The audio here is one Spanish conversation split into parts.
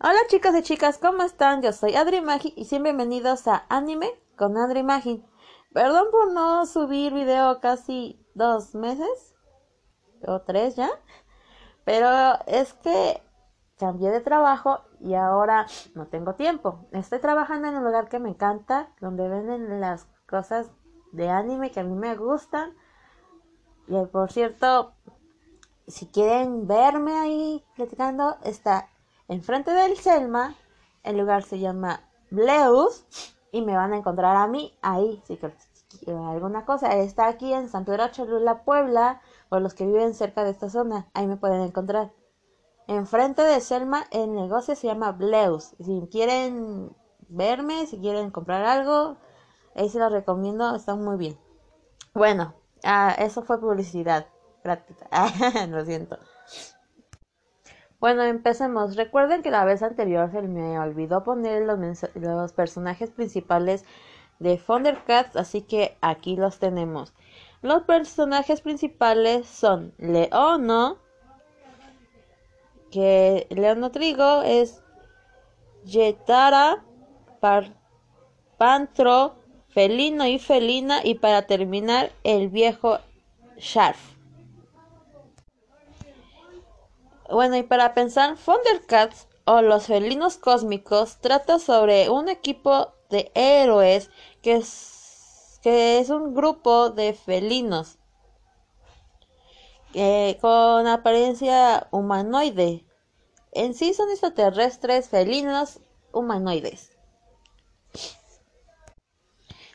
Hola chicos y chicas, ¿cómo están? Yo soy Adri Magi y bienvenidos a Anime con Adri Magi. Perdón por no subir video casi dos meses o tres ya, pero es que cambié de trabajo y ahora no tengo tiempo. Estoy trabajando en un lugar que me encanta, donde venden las cosas de anime que a mí me gustan. Y por cierto, si quieren verme ahí platicando, está enfrente del Selma. El lugar se llama Bleus y me van a encontrar a mí ahí. Si quieren alguna cosa, está aquí en San Pedro Cholula, Puebla, por los que viven cerca de esta zona. Ahí me pueden encontrar. Enfrente de Selma, el negocio se llama Bleus. Si quieren verme, si quieren comprar algo, ahí se los recomiendo, están muy bien. Bueno, ah, eso fue publicidad gratuita. Lo siento. Bueno, empecemos. Recuerden que la vez anterior se me olvidó poner los, personajes principales de Thundercats, así que aquí los tenemos. Los personajes principales son Leono, que Leono Trigo es Yetara, Pantro, Felino y Felina, y para terminar, el viejo Sharf. Bueno, y para pensar, Thundercats o los felinos cósmicos trata sobre un equipo de héroes que es, que es un grupo de felinos eh, con apariencia humanoide. En sí son extraterrestres felinos humanoides.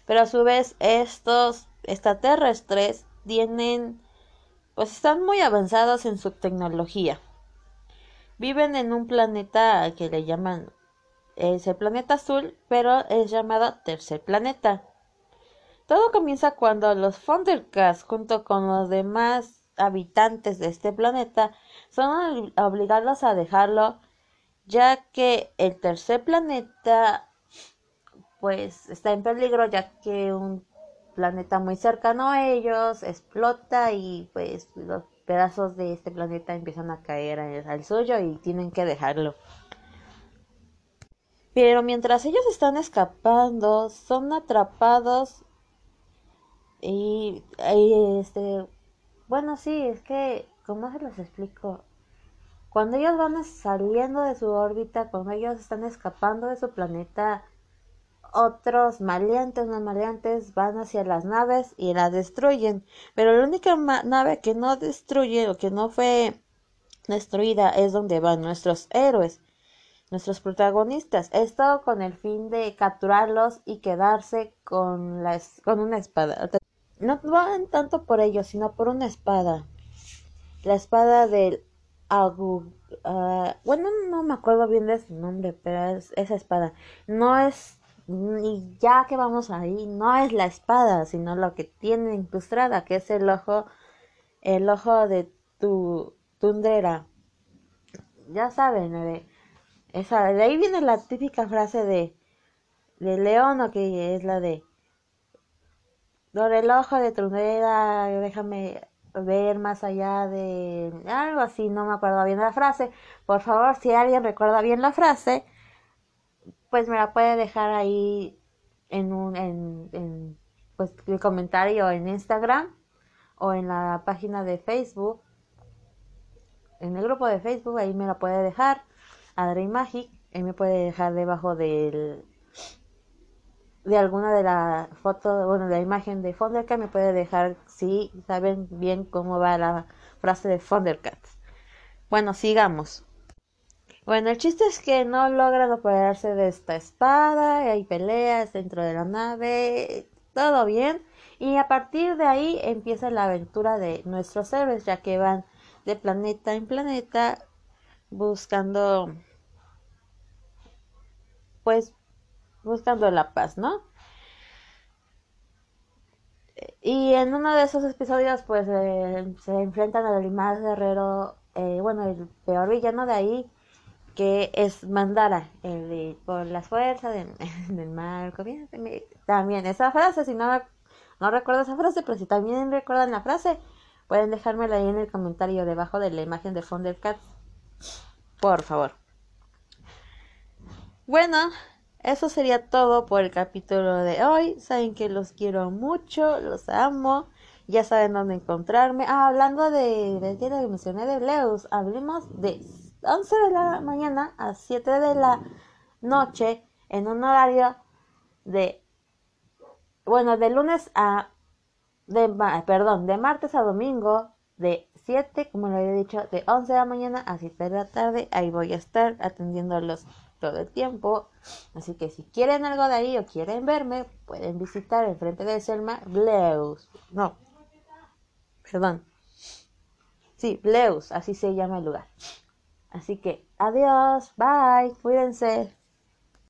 Pero a su vez estos extraterrestres tienen pues están muy avanzados en su tecnología. Viven en un planeta que le llaman es el planeta azul, pero es llamado tercer planeta. Todo comienza cuando los Thundercats, junto con los demás habitantes de este planeta, son obligados a dejarlo, ya que el tercer planeta pues está en peligro, ya que un planeta muy cercano a ellos explota y pues los pedazos de este planeta empiezan a caer al suyo y tienen que dejarlo. Pero mientras ellos están escapando, son atrapados y, este, bueno, sí, es que, ¿cómo se los explico? Cuando ellos van saliendo de su órbita, cuando ellos están escapando de su planeta, otros maleantes, no maleantes, van hacia las naves y las destruyen. Pero la única nave que no destruye o que no fue destruida es donde van nuestros héroes, nuestros protagonistas. Esto con el fin de capturarlos y quedarse con, la, con una espada. No van tanto por ellos, sino por una espada. La espada del Agu. Ah, bueno, no me acuerdo bien de su nombre, pero es esa espada. No es y ya que vamos ahí, no es la espada, sino lo que tiene incrustada, que es el ojo, el ojo de tu tundera. Ya saben, de, esa, de ahí viene la típica frase de, de León, o que es la de, por el ojo de tundera, déjame ver más allá de algo así, no me acuerdo bien la frase. Por favor, si alguien recuerda bien la frase, pues me la puede dejar ahí en un en, pues el comentario en Instagram o en la página de Facebook. En el grupo de Facebook ahí me la puede dejar Adri Magic ahí me puede dejar debajo del de alguna de la foto bueno de la imagen de Thundercat me puede dejar si saben bien cómo va la frase de Thundercat bueno sigamos bueno, el chiste es que no logran apoderarse de esta espada, hay peleas dentro de la nave, todo bien. Y a partir de ahí empieza la aventura de nuestros héroes, ya que van de planeta en planeta buscando, pues, buscando la paz, ¿no? Y en uno de esos episodios, pues, eh, se enfrentan al más guerrero, eh, bueno, el peor villano de ahí, que es Mandara, el por las fuerzas del marco. También esa frase, si no, no recuerdo esa frase, pero si también recuerdan la frase, pueden dejármela ahí en el comentario debajo de la imagen de Thundercats, por favor. Bueno, eso sería todo por el capítulo de hoy. Saben que los quiero mucho, los amo. Ya saben dónde encontrarme. Ah, hablando de, de que mencioné de Bleus, hablemos de 11 de la mañana a 7 de la noche en un horario de bueno, de lunes a de perdón, de martes a domingo de 7, como lo había dicho, de 11 de la mañana a 7 de la tarde. Ahí voy a estar atendiéndolos todo el tiempo. Así que si quieren algo de ahí o quieren verme, pueden visitar el frente de Selma Bleus. No, perdón. Sí, Bleus, así se llama el lugar. Así que adiós, bye, cuídense.